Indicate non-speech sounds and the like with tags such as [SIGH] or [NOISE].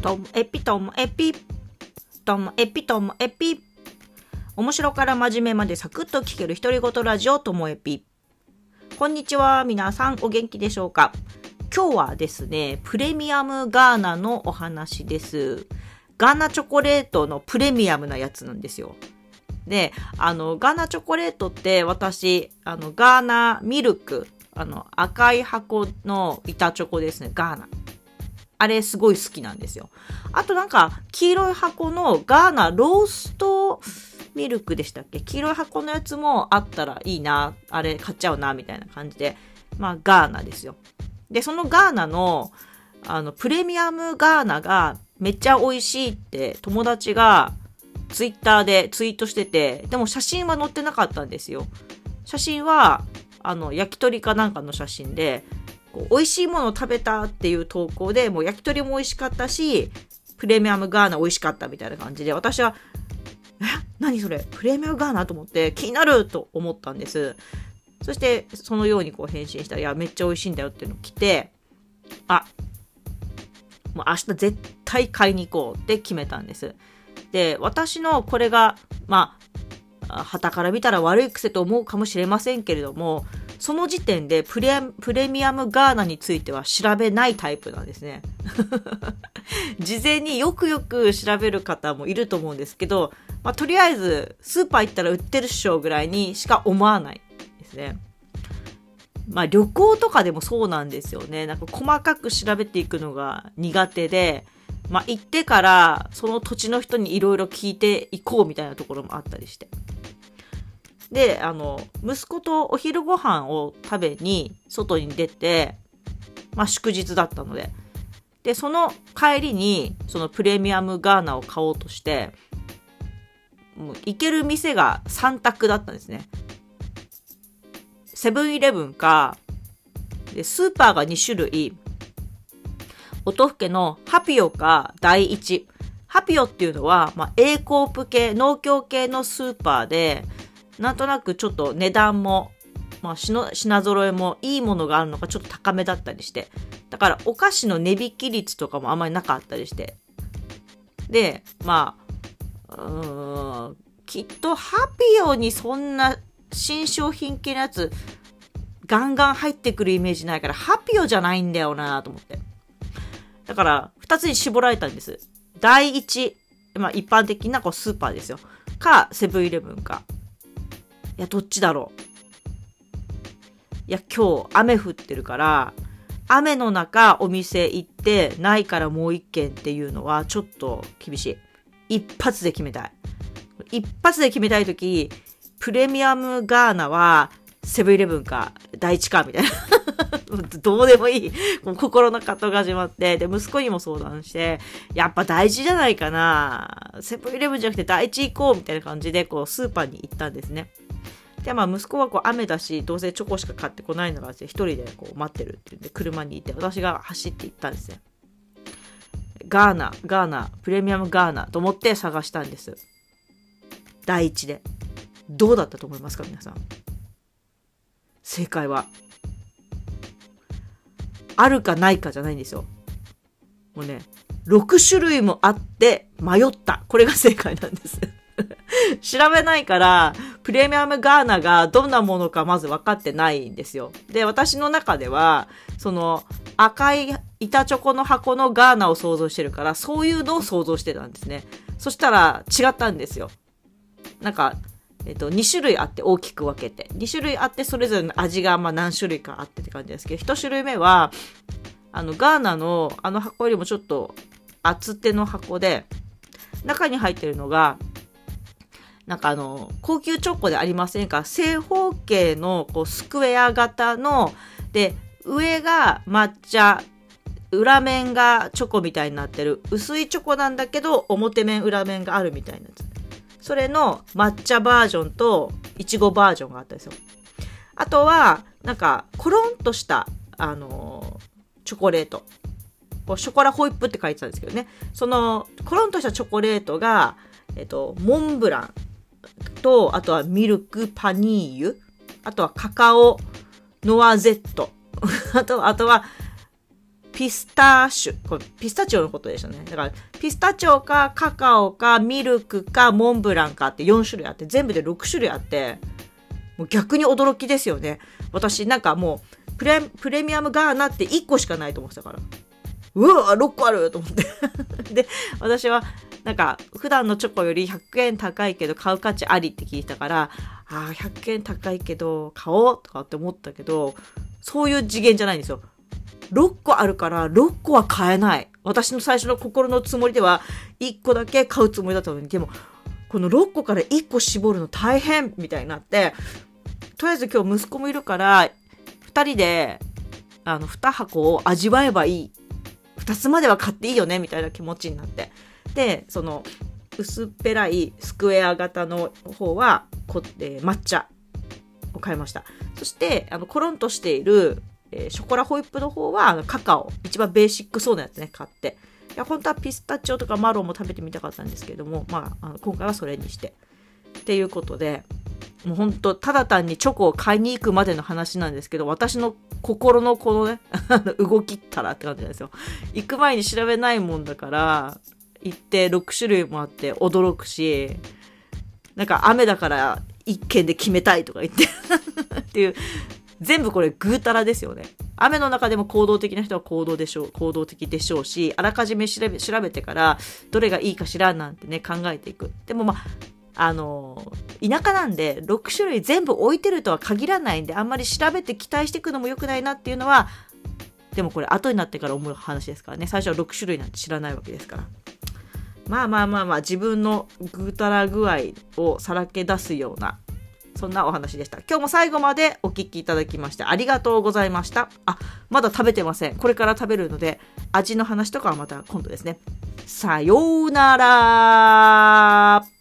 ともエピともエピ。ともエピともエピ。面白から真面目までサクッと聞ける独り言ラジオともエピ。こんにちは。皆さんお元気でしょうか？今日はですね、プレミアムガーナのお話です。ガーナチョコレートのプレミアムなやつなんですよ。で、あの、ガーナチョコレートって私、あの、ガーナミルク、あの、赤い箱の板チョコですね、ガーナ。あれすごい好きなんですよ。あとなんか、黄色い箱のガーナローストミルクでしたっけ？黄色い箱のやつもあったらいいな。あれ買っちゃうな、みたいな感じで。まあ、ガーナですよ。で、そのガーナの、あの、プレミアムガーナがめっちゃ美味しいって友達がツイッターでツイートしてて、でも写真は載ってなかったんですよ。写真は、あの、焼き鳥かなんかの写真で、美味しいものを食べたっていう投稿で、もう焼き鳥も美味しかったし、プレミアムガーナ美味しかったみたいな感じで、私は、え？何それ？プレミアムガーナ？と思って気になると思ったんです。そして、そのようにこう返信したら、いや、めっちゃ美味しいんだよっていうの来て、あ、もう明日絶対買いに行こうって決めたんです。で、私のこれが、まあ、旗から見たら悪い癖と思うかもしれませんけれども、その時点でプレプレミアムガーナについては調べないタイプなんですね。[LAUGHS] 事前によくよく調べる方もいると思うんですけど、まあ、とりあえずスーパー行ったら売ってるっしょぐらいにしか思わないですね。まあ旅行とかでもそうなんですよね。なんか細かく調べていくのが苦手で、まあ行ってからその土地の人にいろいろ聞いていこうみたいなところもあったりして。で、あの、息子とお昼ご飯を食べに外に出て、まあ祝日だったので。で、その帰りに、そのプレミアムガーナを買おうとして、もう行ける店が3択だったんですね。セブンイレブンか、で、スーパーが2種類、音更のハピオか第一。ハピオっていうのは、まあ、A コープ系、農協系のスーパーで、なんとなくちょっと値段も、まあ、品揃えもいいものがあるのがちょっと高めだったりして。だからお菓子の値引き率とかもあんまりなかったりして。で、まあ、うーん、きっとハピオにそんな新商品系のやつガンガン入ってくるイメージないから、ハピオじゃないんだよなと思って。だから、二つに絞られたんです。第一、まあ一般的なこうスーパーですよ。か、セブンイレブンか。いや、どっちだろう。いや、今日雨降ってるから、雨の中お店行ってないからもう一軒っていうのはちょっと厳しい。一発で決めたい。一発で決めたいとき、プレミアムガーナはセブンイレブンか第一かみたいな。[LAUGHS] どうでもいい。もう心の葛藤が始まって、で、息子にも相談して、やっぱ大事じゃないかな。セブンイレブンじゃなくて第一行こうみたいな感じで、こう、スーパーに行ったんですね。で、まあ、息子はこう雨だし、どうせチョコしか買ってこないなら、一人でこう待ってるって言って、車にいて、私が走って行ったんですね。ガーナ、ガーナ、プレミアムガーナと思って探したんです。第一で。どうだったと思いますか、皆さん。正解は、あるかないかじゃないんですよ。もうね、6種類もあって迷った。これが正解なんです。[LAUGHS] 調べないから、プレミアムガーナがどんなものかまず分かってないんですよ。で、私の中では、その赤い板チョコの箱のガーナを想像してるから、そういうのを想像してたんですね。そしたら違ったんですよ。なんか、えっと、2種類あって大きく分けて。2種類あってそれぞれの味がま何種類かあってって感じですけど、1種類目は、あの、ガーナのあの箱よりもちょっと厚手の箱で、中に入ってるのが、なんかあの、高級チョコでありませんか？正方形のこうスクエア型の、で、上が抹茶、裏面がチョコみたいになってる。薄いチョコなんだけど、表面裏面があるみたいなやつ。それの抹茶バージョンといちごバージョンがあったんですよ。あとは、なんか、コロンとした、あのー、チョコレート。こうショコラホイップって書いてたんですけどね。その、コロンとしたチョコレートが、えっと、モンブランと、あとはミルクパニーユ。あとはカカオノアゼット。[LAUGHS] あと、あとは、ピスタッシュ。これピスタチオのことでしたね。だから、ピスタチオかカカオかミルクかモンブランかって4種類あって、全部で6種類あって、もう逆に驚きですよね。私なんかもうプレ、プレミアムガーナって1個しかないと思ってたから。うわ6個あると思って [LAUGHS] で、私はなんか普段のチョコより100円高いけど買う価値ありって聞いたから、ああ、100円高いけど買おうとかって思ったけど、そういう次元じゃないんですよ。6個あるから6個は買えない。私の最初の心のつもりでは1個だけ買うつもりだったのに、でもこの6個から1個絞るの大変みたいになって、とりあえず今日息子もいるから2人であの2箱を味わえばいい。2つまでは買っていいよねみたいな気持ちになって。で、その薄っぺらいスクエア型の方はこ、えー、抹茶を買いました。そして、あの、コロンとしているえー、ショコラホイップの方はカカオ。一番ベーシックそうなやつね買って。いや本当はピスタチオとかマロンも食べてみたかったんですけどもまああの今回はそれにして。っていうことでもう本当ただ単にチョコを買いに行くまでの話なんですけど私の心のこのね [LAUGHS] 動きったらって感じなんですよ。行く前に調べないもんだから行って6種類もあって驚くしなんか雨だから一軒で決めたいとか言ってっていう全部これぐうたらですよね。雨の中でも行動的な人は行動でしょう、行動的でしょうし、あらかじめ調べ調べてから、どれがいいかしらなんてね、考えていく。でもまあ、あの、田舎なんで、6種類全部置いてるとは限らないんで、あんまり調べて期待していくのも良くないなっていうのは、でもこれ後になってから思う話ですからね。最初は6種類なんて知らないわけですから。まあまあまあまあ、自分のぐうたら具合をさらけ出すようなそんなお話でした。今日も最後までお聴きいただきましてありがとうございました。あ、まだ食べてません。これから食べるので、味の話とかはまた今度ですね。さようなら